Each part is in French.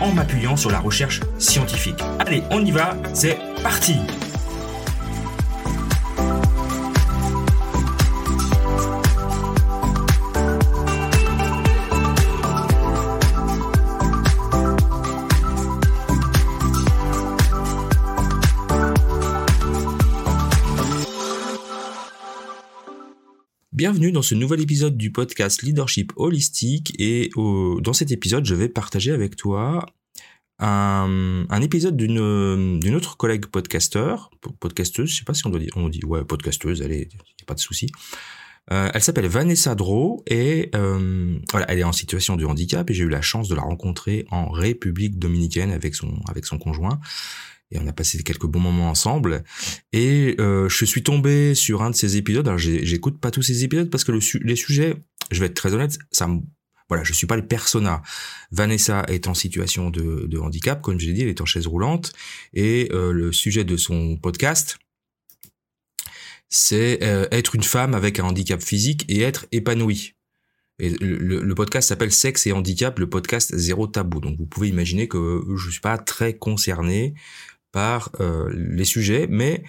en m'appuyant sur la recherche scientifique. Allez, on y va, c'est parti Bienvenue dans ce nouvel épisode du podcast Leadership Holistique et dans cet épisode je vais partager avec toi un, épisode d'une autre collègue podcasteur, podcasteuse, je sais pas si on doit dire, on dit ouais podcasteuse, allez, y a pas de souci. Euh, elle s'appelle Vanessa Dro et euh, voilà, elle est en situation de handicap et j'ai eu la chance de la rencontrer en République dominicaine avec son avec son conjoint et on a passé quelques bons moments ensemble. Et euh, je suis tombé sur un de ces épisodes. Alors j'écoute pas tous ces épisodes parce que le les sujets, je vais être très honnête, ça me voilà, je suis pas le persona. Vanessa est en situation de, de handicap, comme je l'ai dit, elle est en chaise roulante, et euh, le sujet de son podcast, c'est euh, être une femme avec un handicap physique et être épanouie. Et le, le podcast s'appelle Sexe et handicap, le podcast zéro tabou. Donc vous pouvez imaginer que je suis pas très concerné par euh, les sujets, mais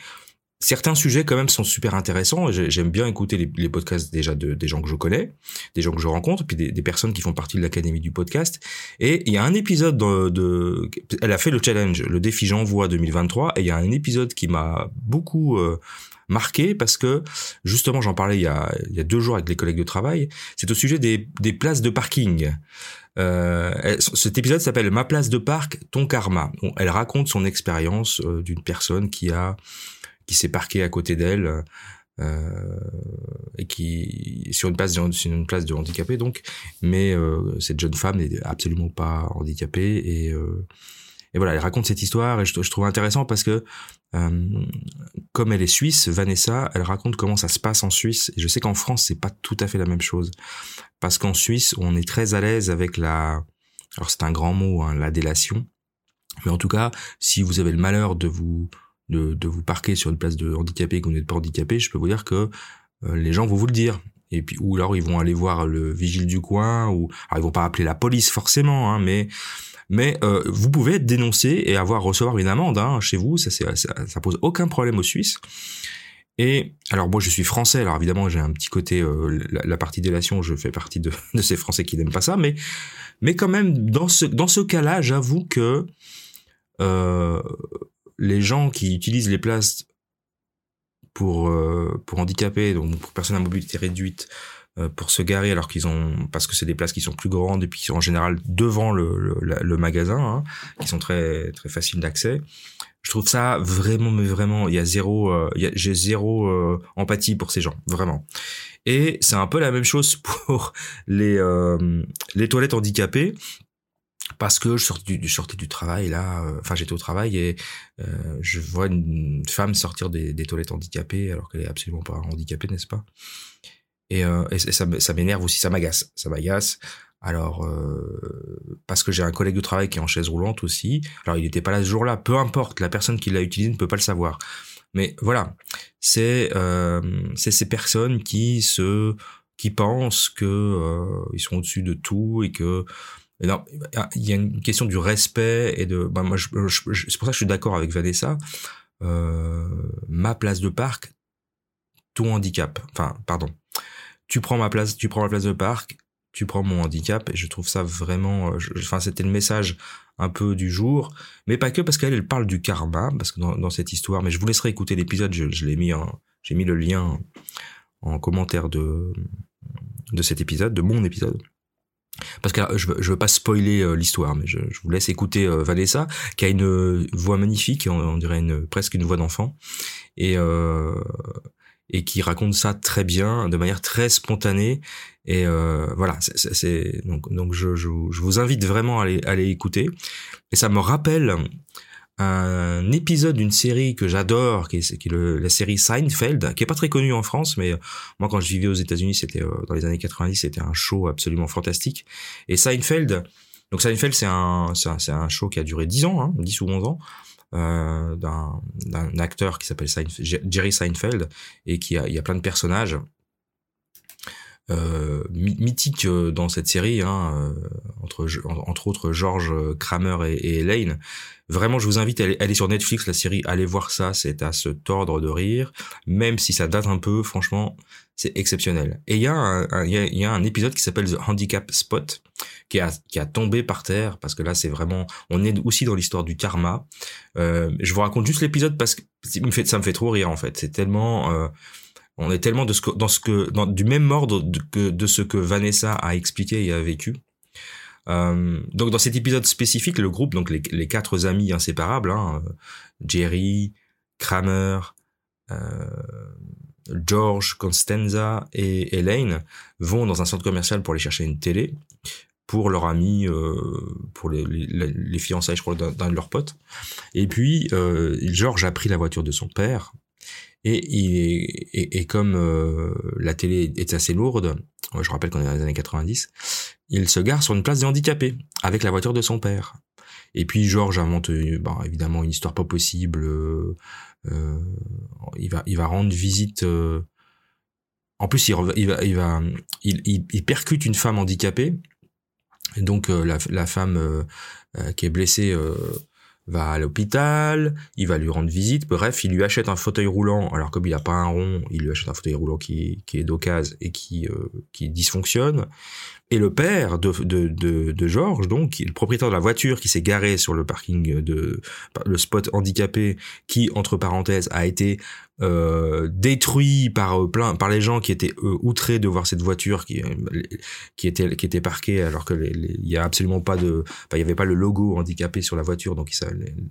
certains sujets quand même sont super intéressants. J'aime bien écouter les, podcasts déjà de, des gens que je connais, des gens que je rencontre, puis des, personnes qui font partie de l'académie du podcast. Et il y a un épisode de, elle a fait le challenge, le défi J'envoie 2023, et il y a un épisode qui m'a beaucoup euh, marqué parce que justement j'en parlais il y, a, il y a deux jours avec les collègues de travail. C'est au sujet des, des places de parking. Euh, cet épisode s'appelle Ma place de parc, ton karma. Elle raconte son expérience euh, d'une personne qui a qui s'est parquée à côté d'elle euh, et qui sur une place de, sur une place de handicapé donc, mais euh, cette jeune femme n'est absolument pas handicapée et et voilà, elle raconte cette histoire et je, je trouve intéressant parce que euh, comme elle est suisse, Vanessa, elle raconte comment ça se passe en Suisse. Et je sais qu'en France, c'est pas tout à fait la même chose parce qu'en Suisse, on est très à l'aise avec la, alors c'est un grand mot, hein, la délation. Mais en tout cas, si vous avez le malheur de vous de, vous parquer sur une place de handicapé et que vous n'êtes pas handicapé, je peux vous dire que euh, les gens vont vous le dire. Et puis ou alors ils vont aller voir le vigile du coin ou alors ils vont pas appeler la police forcément, hein, mais mais euh, vous pouvez être dénoncé et avoir recevoir une amende hein, chez vous. Ça, ça, ça pose aucun problème aux Suisses. Et alors moi je suis français, alors évidemment j'ai un petit côté euh, la, partie délation, je fais partie de, ces Français qui n'aiment pas ça, mais mais quand même dans ce dans ce cas-là, j'avoue que euh, les gens qui utilisent les places pour euh, pour handicapés, donc pour personnes à mobilité réduite, pour se garer alors qu'ils ont parce que c'est des places qui sont plus grandes et puis qui sont en général devant le, le, magasin hein, qui sont très très faciles d'accès je trouve ça vraiment mais vraiment il y a zéro euh, j'ai zéro euh, empathie pour ces gens vraiment et c'est un peu la même chose pour les les toilettes handicapées parce que je sortais du, travail là, enfin j'étais au travail et je vois une femme sortir des, toilettes handicapées alors qu'elle est absolument pas handicapée, n'est-ce pas? Et, euh, et ça, ça m'énerve aussi, ça m'agace, ça m'agace. Alors euh, parce que j'ai un collègue de travail qui est en chaise roulante aussi. Alors il n'était pas là ce jour-là. Peu importe, la personne qui l'a utilisé ne peut pas le savoir. Mais voilà, c'est euh, ces personnes qui se qui pensent que euh, ils sont au-dessus de tout et que non, il y a une question du respect et de. Bah moi, je, c'est pour ça que je suis d'accord avec Vanessa. Euh, ma place de parc, tout handicap. Enfin, pardon tu prends ma place, tu prends ma place de parc, tu prends mon handicap, et je trouve ça vraiment, euh, enfin, c'était le message un peu du jour, mais pas que parce qu'elle, elle parle du karma, parce que dans, cette histoire, mais je vous laisserai écouter l'épisode, je, l'ai mis j'ai mis le lien en commentaire de, de cet épisode, de mon épisode. Parce que je, veux, veux pas spoiler euh, l'histoire, mais je, vous laisse écouter euh, Vanessa, qui a une voix magnifique, on, dirait une, presque une voix d'enfant, et, et qui raconte ça très bien, de manière très spontanée. Et euh, voilà, c'est donc donc je, je, vous invite vraiment à aller, à aller écouter. Et ça me rappelle un épisode d'une série que j'adore, qui est, qui est le, la série Seinfeld, qui est pas très connue en France, mais euh, moi quand je vivais aux États-Unis, c'était euh, dans les années 90, c'était un show absolument fantastique. Et Seinfeld, donc Seinfeld, c'est un, c'est un, un, show qui a duré 10 ans, hein, 10 ou 11 ans, euh, d'un, acteur qui s'appelle Jerry Seinfeld et qui a, il y a plein de personnages euh, mythique euh, dans cette série, hein, euh, entre, entre autres George Kramer et, Elaine. Vraiment, je vous invite à aller, sur Netflix, la série, allez voir ça, c'est à se tordre de rire, même si ça date un peu, franchement, c'est exceptionnel. Et il y, a un, il y, a, un épisode qui s'appelle The Handicap Spot, qui a, qui a tombé par terre, parce que là, c'est vraiment, on est aussi dans l'histoire du karma. Euh, je vous raconte juste l'épisode parce que ça me fait trop rire, en fait. C'est tellement... Euh, on est tellement de ce que, dans ce que, dans, du même ordre de, que, de ce que Vanessa a expliqué et a vécu. Euh, donc dans cet épisode spécifique, le groupe, donc les, les quatre amis inséparables, hein, Jerry, Kramer, euh, George, Constanza et Elaine, vont dans un centre commercial pour aller chercher une télé pour leur ami, euh, pour les, les, les, fiançailles, je crois, d'un de leurs potes. Et puis, euh, George a pris la voiture de son père et, et, comme euh, la télé est assez lourde, je rappelle qu'on est dans les années 90, il se gare sur une place des handicapés avec la voiture de son père. Et puis Georges invente bah, évidemment une histoire pas possible. Euh, euh, il va il va rendre visite. Euh, en plus, il, il va il va il, il, percute une femme handicapée. Donc la, la femme qui est blessée va à l'hôpital, il va lui rendre visite, bref, il lui achète un fauteuil roulant, alors comme il n'a pas un rond, il lui achète un fauteuil roulant qui, est d'occasion et qui, euh, qui dysfonctionne. Et le père de, de, de, de Georges, donc, le propriétaire de la voiture qui s'est garé sur le parking de le spot handicapé, qui, entre parenthèses, a été euh, détruit par euh, plein par les gens qui étaient euh, outrés de voir cette voiture qui qui était qui était parquée alors que il y a absolument pas de il y avait pas le logo handicapé sur la voiture donc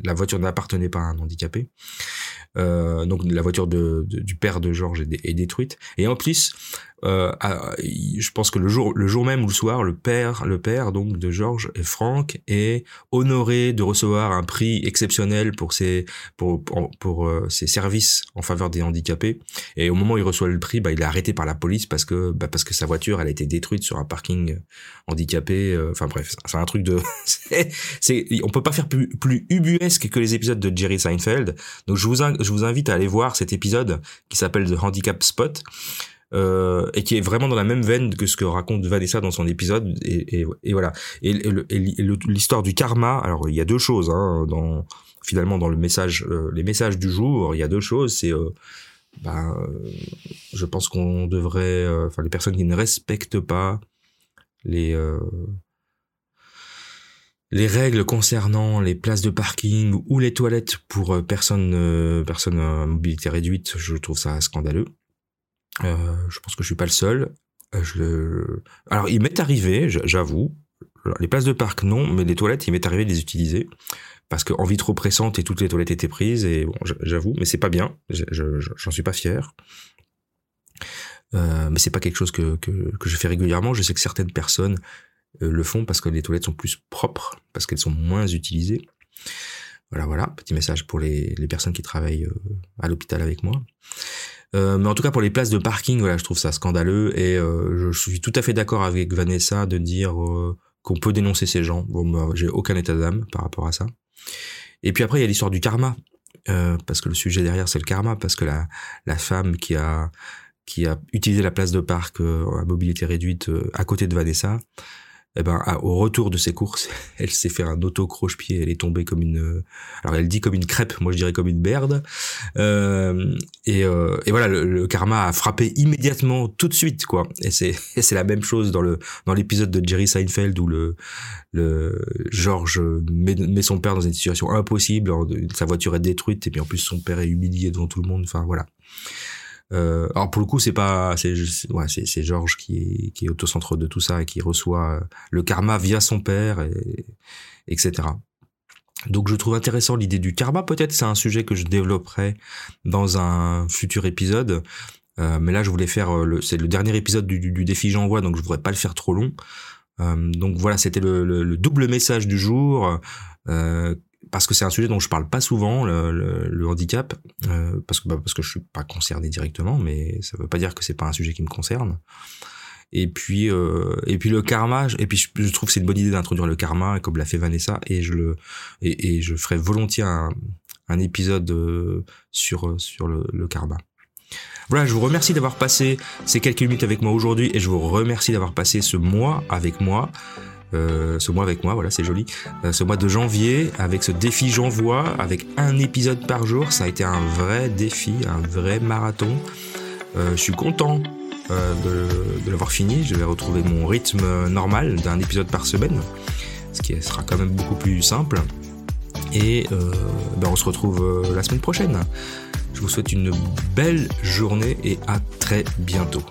la voiture n'appartenait pas à un handicapé. Euh, donc la voiture de, du père de Georges est, détruite. Et en plus euh, je pense que le jour, le jour même ou le soir, le père, le père donc de Georges et Franck est honoré de recevoir un prix exceptionnel pour ses pour pour, pour euh, ses services en faveur des handicapés. Et au moment où il reçoit le prix, bah, il est arrêté par la police parce que bah, parce que sa voiture elle a été détruite sur un parking handicapé. Euh, enfin bref, c'est un truc de c'est on peut pas faire plus plus ubuesque que les épisodes de Jerry Seinfeld. Donc je vous je vous invite à aller voir cet épisode qui s'appelle The Handicap Spot euh, et qui est vraiment dans la même veine que ce que raconte Vanessa dans son épisode et, voilà et, l'histoire du karma alors il y a deux choses hein, dans finalement dans le message euh, les messages du jour il y a deux choses c'est euh, ben, je pense qu'on devrait enfin les personnes qui ne respectent pas les les règles concernant les places de parking ou les toilettes pour personnes personnes à mobilité réduite, je trouve ça scandaleux. Euh, je pense que je suis pas le seul. Euh. Alors, il m'est arrivé, j'avoue, les places de parc non, mais les toilettes, il m'est arrivé de les utiliser parce qu'en vie trop pressante et toutes les toilettes étaient prises et bon, j'avoue, mais c'est pas bien, j'en suis pas fier. Euh, mais c'est pas quelque chose que, que, que, je fais régulièrement. Je sais que certaines personnes euh, le font parce que les toilettes sont plus propres, parce qu'elles sont moins utilisées. Voilà, voilà, petit message pour les, les personnes qui travaillent à l'hôpital avec moi. Euh, mais en tout cas pour les places de parking, voilà, je trouve ça scandaleux et euh, je suis tout à fait d'accord avec Vanessa de dire euh, qu'on peut dénoncer ces gens. Bon, bah, j'ai aucun état d'âme par rapport à ça. Et puis après il y a l'histoire du karma, parce que le sujet derrière c'est le karma, parce que la la femme qui a qui a utilisé la place de parc à mobilité réduite à côté de Vanessa, eh ben, au retour de ses courses, elle s'est fait un auto croche-pied. Elle est tombée comme une, alors elle dit comme une crêpe, moi je dirais comme une berde. Euh, et, euh, et, voilà, le, karma a frappé immédiatement, tout de suite, quoi. Et c'est, c'est la même chose dans le dans l'épisode de Jerry Seinfeld où le le George met, met, son père dans une situation impossible. Sa voiture est détruite et puis en plus son père est humilié devant tout le monde. Enfin voilà. Euh, alors pour le coup, c'est pas, c'est ouais, c'est Georges qui est qui est au centre de tout ça et qui reçoit euh, le karma via son père, et, etc. Donc je trouve intéressant l'idée du karma. Peut-être c'est un sujet que je développerai dans un futur épisode. mais là, je voulais faire, le, c'est le dernier épisode du, du, défi J'envoie, donc je voudrais pas le faire trop long. donc voilà, c'était le, le, double message du jour. Parce que c'est un sujet dont je parle pas souvent, le, le handicap, parce que bah, parce que je suis pas concerné directement, mais ça veut pas dire que c'est pas un sujet qui me concerne. Et puis, euh, et puis le karma. Et puis je, trouve que c'est une bonne idée d'introduire le karma, comme l'a fait Vanessa. Et je le, et je ferai volontiers un, un épisode euh, sur sur le, le karma. Voilà, je vous remercie d'avoir passé ces quelques minutes avec moi aujourd'hui et je vous remercie d'avoir passé ce mois avec moi. Euh, ce mois avec moi, voilà, c'est joli. Euh, ce mois de janvier, avec ce défi j'envoie, avec un épisode par jour, ça a été un vrai défi, un vrai marathon. Euh, je suis content de, l'avoir fini. Je vais retrouver mon rythme normal d'un épisode par semaine, ce qui sera quand même beaucoup plus simple. Et ben on se retrouve la semaine prochaine. Je vous souhaite une belle journée et à très bientôt.